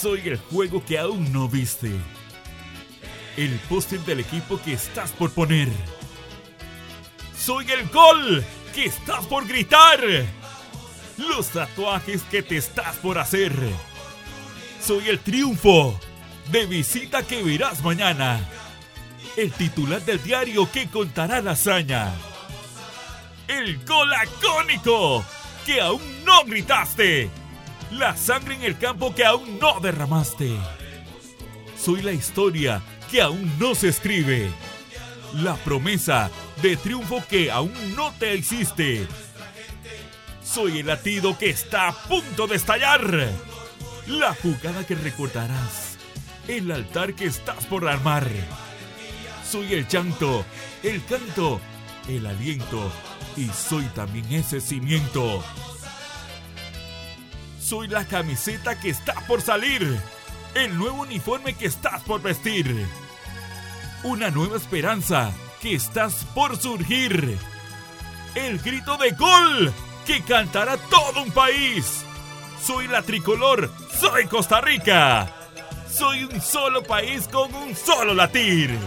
Soy el juego que aún no viste. El póster del equipo que estás por poner. Soy el gol que estás por gritar. Los tatuajes que te estás por hacer. Soy el triunfo de visita que verás mañana. El titular del diario que contará la hazaña. El gol acónico que aún no gritaste. La sangre en el campo que aún no derramaste. Soy la historia que aún no se escribe. La promesa de triunfo que aún no te hiciste. Soy el latido que está a punto de estallar. La jugada que recordarás. El altar que estás por armar. Soy el llanto, el canto, el aliento y soy también ese cimiento. Soy la camiseta que está por salir, el nuevo uniforme que estás por vestir, una nueva esperanza que estás por surgir, el grito de gol que cantará todo un país. Soy la tricolor, soy Costa Rica. Soy un solo país con un solo latir.